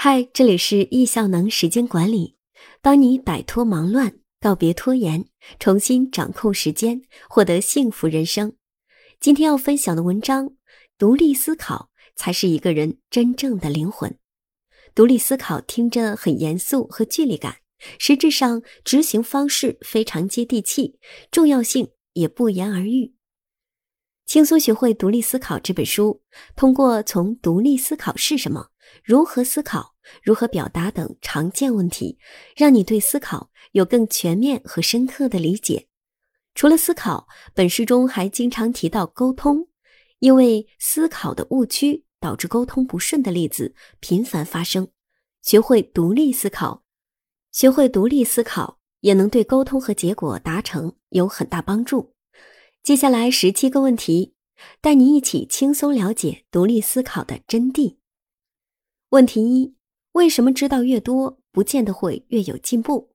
嗨，这里是易效能时间管理，帮你摆脱忙乱，告别拖延，重新掌控时间，获得幸福人生。今天要分享的文章：独立思考才是一个人真正的灵魂。独立思考听着很严肃和距离感，实质上执行方式非常接地气，重要性也不言而喻。轻松学会独立思考这本书，通过从独立思考是什么。如何思考、如何表达等常见问题，让你对思考有更全面和深刻的理解。除了思考，本书中还经常提到沟通，因为思考的误区导致沟通不顺的例子频繁发生。学会独立思考，学会独立思考也能对沟通和结果达成有很大帮助。接下来十七个问题，带你一起轻松了解独立思考的真谛。问题一：为什么知道越多，不见得会越有进步？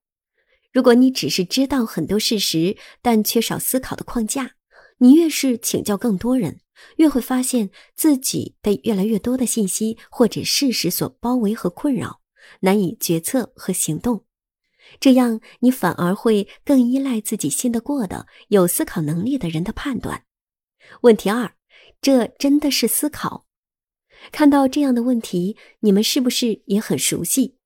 如果你只是知道很多事实，但缺少思考的框架，你越是请教更多人，越会发现自己被越来越多的信息或者事实所包围和困扰，难以决策和行动。这样，你反而会更依赖自己信得过的、有思考能力的人的判断。问题二：这真的是思考？看到这样的问题，你们是不是也很熟悉？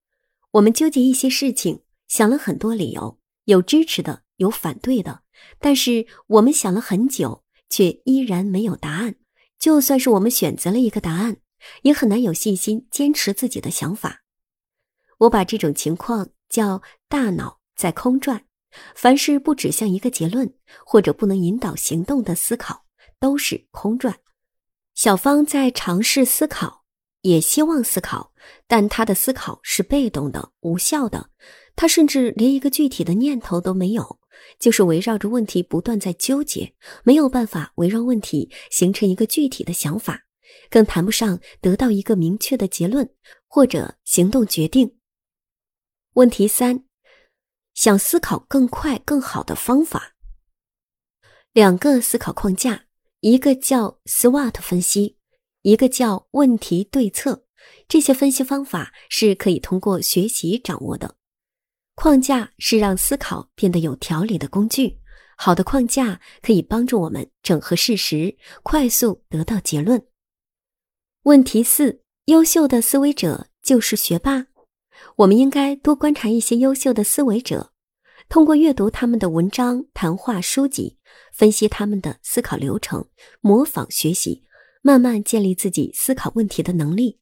我们纠结一些事情，想了很多理由，有支持的，有反对的，但是我们想了很久，却依然没有答案。就算是我们选择了一个答案，也很难有信心坚持自己的想法。我把这种情况叫大脑在空转。凡是不指向一个结论，或者不能引导行动的思考，都是空转。小芳在尝试思考，也希望思考，但她的思考是被动的、无效的。她甚至连一个具体的念头都没有，就是围绕着问题不断在纠结，没有办法围绕问题形成一个具体的想法，更谈不上得到一个明确的结论或者行动决定。问题三：想思考更快、更好的方法，两个思考框架。一个叫 SWOT 分析，一个叫问题对策。这些分析方法是可以通过学习掌握的。框架是让思考变得有条理的工具。好的框架可以帮助我们整合事实，快速得到结论。问题四：优秀的思维者就是学霸。我们应该多观察一些优秀的思维者。通过阅读他们的文章、谈话、书籍，分析他们的思考流程，模仿学习，慢慢建立自己思考问题的能力。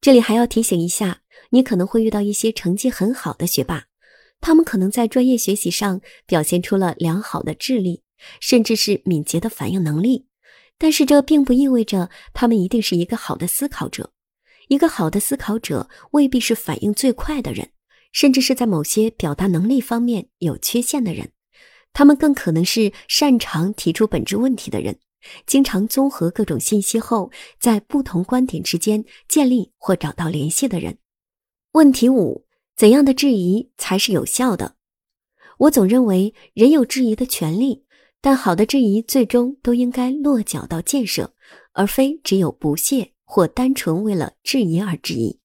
这里还要提醒一下，你可能会遇到一些成绩很好的学霸，他们可能在专业学习上表现出了良好的智力，甚至是敏捷的反应能力，但是这并不意味着他们一定是一个好的思考者。一个好的思考者未必是反应最快的人。甚至是在某些表达能力方面有缺陷的人，他们更可能是擅长提出本质问题的人，经常综合各种信息后，在不同观点之间建立或找到联系的人。问题五：怎样的质疑才是有效的？我总认为人有质疑的权利，但好的质疑最终都应该落脚到建设，而非只有不屑或单纯为了质疑而质疑。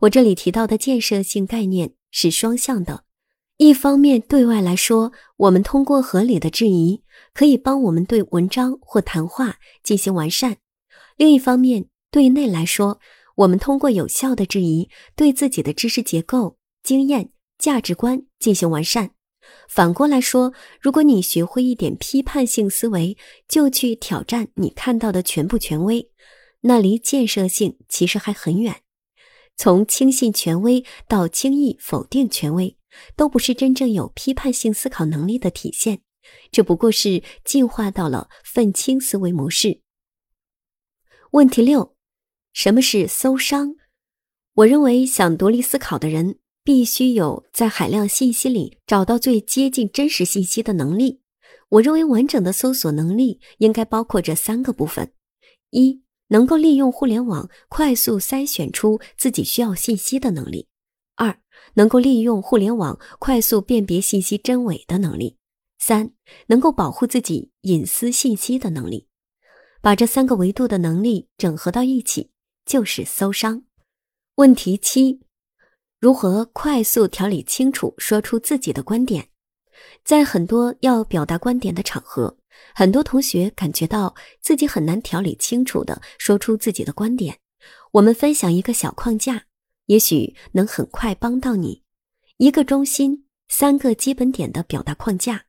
我这里提到的建设性概念是双向的，一方面对外来说，我们通过合理的质疑可以帮我们对文章或谈话进行完善；另一方面对内来说，我们通过有效的质疑对自己的知识结构、经验、价值观进行完善。反过来说，如果你学会一点批判性思维，就去挑战你看到的全部权威，那离建设性其实还很远。从轻信权威到轻易否定权威，都不是真正有批判性思考能力的体现，这不过是进化到了愤青思维模式。问题六：什么是搜商？我认为，想独立思考的人必须有在海量信息里找到最接近真实信息的能力。我认为，完整的搜索能力应该包括这三个部分：一。能够利用互联网快速筛选出自己需要信息的能力；能够利用互联网快速辨别信息真伪的能力；三，能够保护自己隐私信息的能力。把这三个维度的能力整合到一起，就是搜商。问题七：如何快速条理清楚说出自己的观点？在很多要表达观点的场合，很多同学感觉到自己很难条理清楚的说出自己的观点。我们分享一个小框架，也许能很快帮到你。一个中心，三个基本点的表达框架。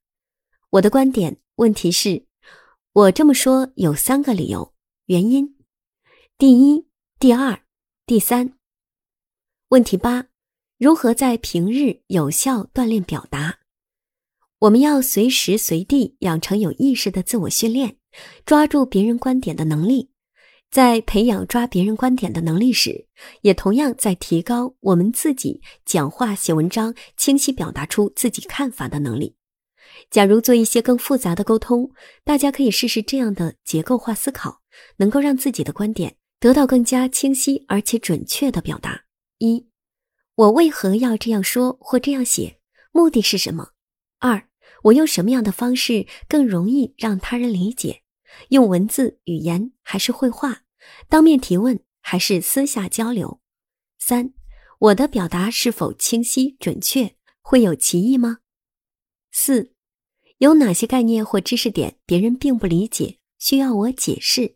我的观点，问题是，我这么说有三个理由、原因。第一、第二、第三。问题八：如何在平日有效锻炼表达？我们要随时随地养成有意识的自我训练，抓住别人观点的能力。在培养抓别人观点的能力时，也同样在提高我们自己讲话、写文章清晰表达出自己看法的能力。假如做一些更复杂的沟通，大家可以试试这样的结构化思考，能够让自己的观点得到更加清晰而且准确的表达。一，我为何要这样说或这样写？目的是什么？二，我用什么样的方式更容易让他人理解？用文字、语言还是绘画？当面提问还是私下交流？三，我的表达是否清晰准确？会有歧义吗？四，有哪些概念或知识点别人并不理解，需要我解释？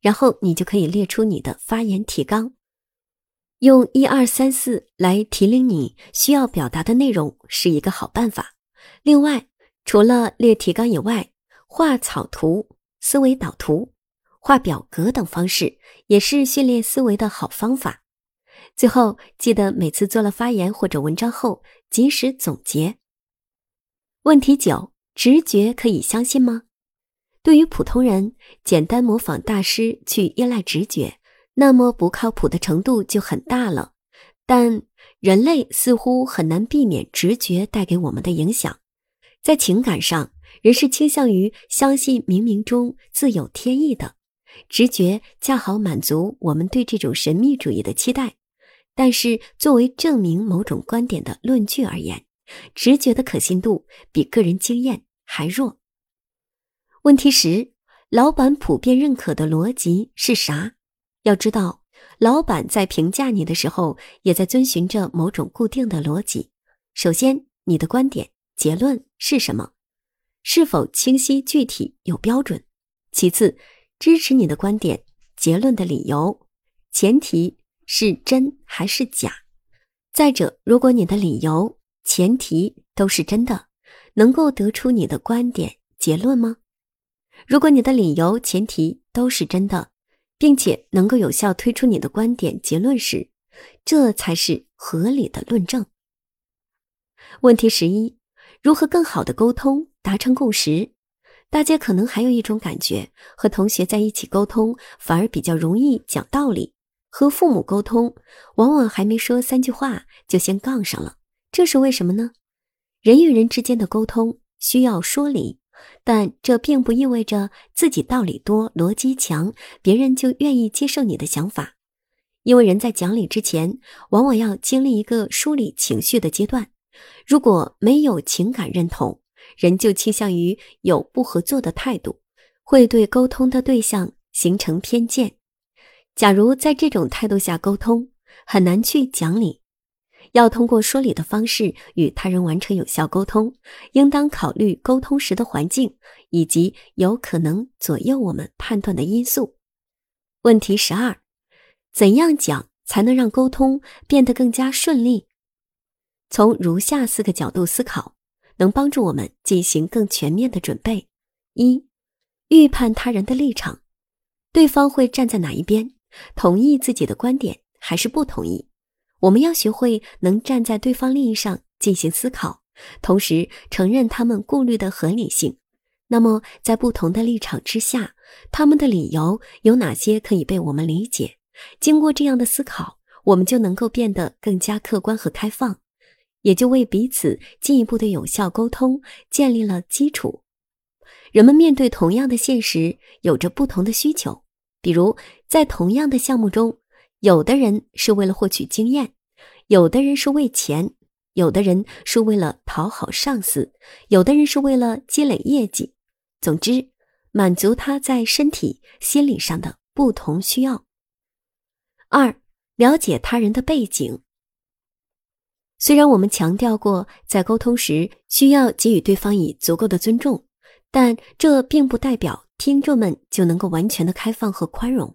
然后你就可以列出你的发言提纲。用一二三四来提领你需要表达的内容是一个好办法。另外，除了列提纲以外，画草图、思维导图、画表格等方式也是训练思维的好方法。最后，记得每次做了发言或者文章后及时总结。问题九：直觉可以相信吗？对于普通人，简单模仿大师去依赖直觉。那么不靠谱的程度就很大了，但人类似乎很难避免直觉带给我们的影响。在情感上，人是倾向于相信冥冥中自有天意的，直觉恰好满足我们对这种神秘主义的期待。但是，作为证明某种观点的论据而言，直觉的可信度比个人经验还弱。问题十：老板普遍认可的逻辑是啥？要知道，老板在评价你的时候，也在遵循着某种固定的逻辑。首先，你的观点结论是什么？是否清晰具体有标准？其次，支持你的观点结论的理由，前提是真还是假？再者，如果你的理由、前提都是真的，能够得出你的观点结论吗？如果你的理由、前提都是真的，并且能够有效推出你的观点结论时，这才是合理的论证。问题十一：如何更好的沟通，达成共识？大家可能还有一种感觉，和同学在一起沟通反而比较容易讲道理，和父母沟通往往还没说三句话就先杠上了。这是为什么呢？人与人之间的沟通需要说理。但这并不意味着自己道理多、逻辑强，别人就愿意接受你的想法。因为人在讲理之前，往往要经历一个梳理情绪的阶段。如果没有情感认同，人就倾向于有不合作的态度，会对沟通的对象形成偏见。假如在这种态度下沟通，很难去讲理。要通过说理的方式与他人完成有效沟通，应当考虑沟通时的环境以及有可能左右我们判断的因素。问题十二：怎样讲才能让沟通变得更加顺利？从如下四个角度思考，能帮助我们进行更全面的准备：一、预判他人的立场，对方会站在哪一边，同意自己的观点还是不同意？我们要学会能站在对方利益上进行思考，同时承认他们顾虑的合理性。那么，在不同的立场之下，他们的理由有哪些可以被我们理解？经过这样的思考，我们就能够变得更加客观和开放，也就为彼此进一步的有效沟通建立了基础。人们面对同样的现实，有着不同的需求，比如在同样的项目中。有的人是为了获取经验，有的人是为钱，有的人是为了讨好上司，有的人是为了积累业绩。总之，满足他在身体、心理上的不同需要。二，了解他人的背景。虽然我们强调过，在沟通时需要给予对方以足够的尊重，但这并不代表听众们就能够完全的开放和宽容，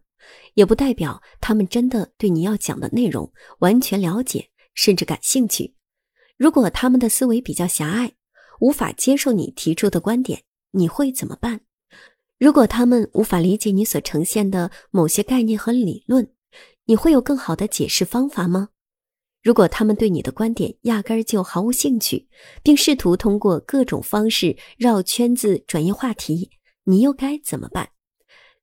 也不代表他们真的对你要讲的内容完全了解，甚至感兴趣。如果他们的思维比较狭隘，无法接受你提出的观点，你会怎么办？如果他们无法理解你所呈现的某些概念和理论，你会有更好的解释方法吗？如果他们对你的观点压根儿就毫无兴趣，并试图通过各种方式绕圈子转移话题，你又该怎么办？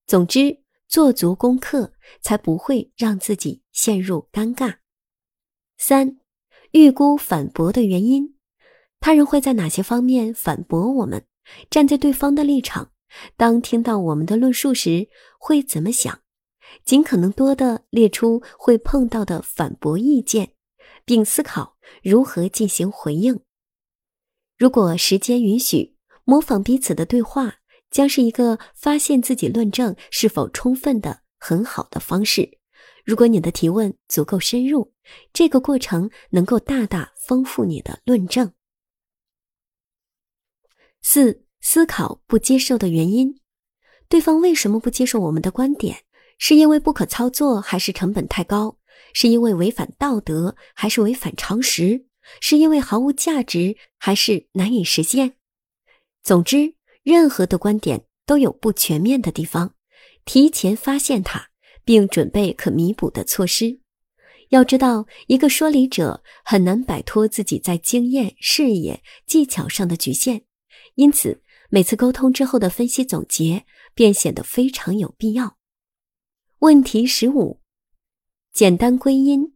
总之，做足功课，才不会让自己陷入尴尬。三、预估反驳的原因，他人会在哪些方面反驳我们？站在对方的立场。当听到我们的论述时，会怎么想？尽可能多的列出会碰到的反驳意见，并思考如何进行回应。如果时间允许，模仿彼此的对话将是一个发现自己论证是否充分的很好的方式。如果你的提问足够深入，这个过程能够大大丰富你的论证。四。思考不接受的原因，对方为什么不接受我们的观点？是因为不可操作，还是成本太高？是因为违反道德，还是违反常识？是因为毫无价值，还是难以实现？总之，任何的观点都有不全面的地方，提前发现它，并准备可弥补的措施。要知道，一个说理者很难摆脱自己在经验、视野、技巧上的局限，因此。每次沟通之后的分析总结便显得非常有必要。问题十五：简单归因，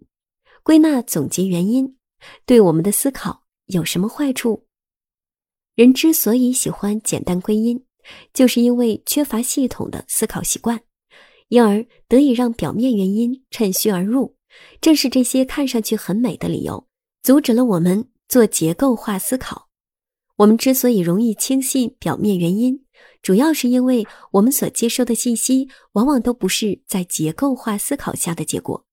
归纳总结原因，对我们的思考有什么坏处？人之所以喜欢简单归因，就是因为缺乏系统的思考习惯，因而得以让表面原因趁虚而入。正是这些看上去很美的理由，阻止了我们做结构化思考。我们之所以容易轻信表面原因，主要是因为我们所接收的信息往往都不是在结构化思考下的结果。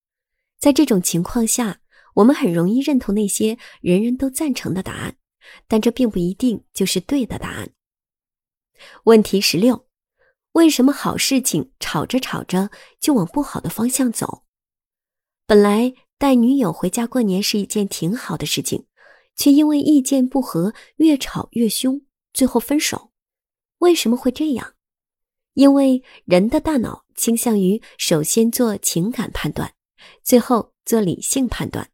在这种情况下，我们很容易认同那些人人都赞成的答案，但这并不一定就是对的答案。问题十六：为什么好事情吵着吵着就往不好的方向走？本来带女友回家过年是一件挺好的事情。却因为意见不合越吵越凶，最后分手。为什么会这样？因为人的大脑倾向于首先做情感判断，最后做理性判断。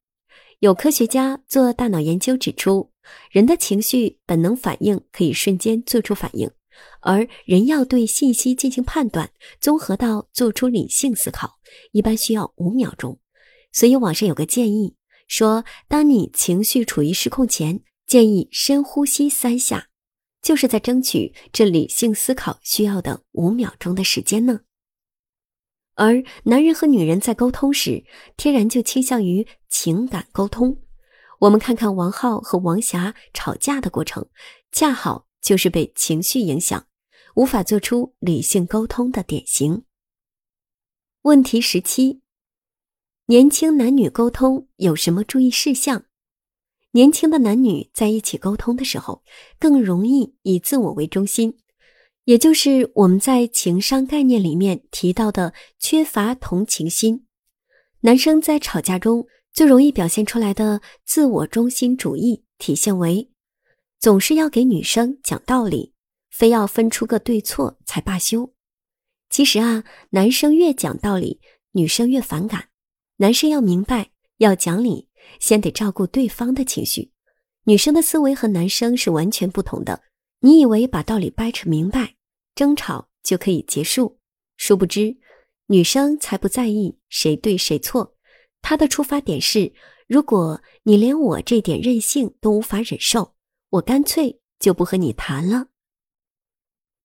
有科学家做大脑研究指出，人的情绪本能反应可以瞬间做出反应，而人要对信息进行判断，综合到做出理性思考，一般需要五秒钟。所以网上有个建议。说，当你情绪处于失控前，建议深呼吸三下，就是在争取这理性思考需要的五秒钟的时间呢。而男人和女人在沟通时，天然就倾向于情感沟通。我们看看王浩和王霞吵架的过程，恰好就是被情绪影响，无法做出理性沟通的典型。问题十七。年轻男女沟通有什么注意事项？年轻的男女在一起沟通的时候，更容易以自我为中心，也就是我们在情商概念里面提到的缺乏同情心。男生在吵架中最容易表现出来的自我中心主义，体现为总是要给女生讲道理，非要分出个对错才罢休。其实啊，男生越讲道理，女生越反感。男生要明白，要讲理，先得照顾对方的情绪。女生的思维和男生是完全不同的。你以为把道理掰扯明白，争吵就可以结束？殊不知，女生才不在意谁对谁错。她的出发点是：如果你连我这点任性都无法忍受，我干脆就不和你谈了。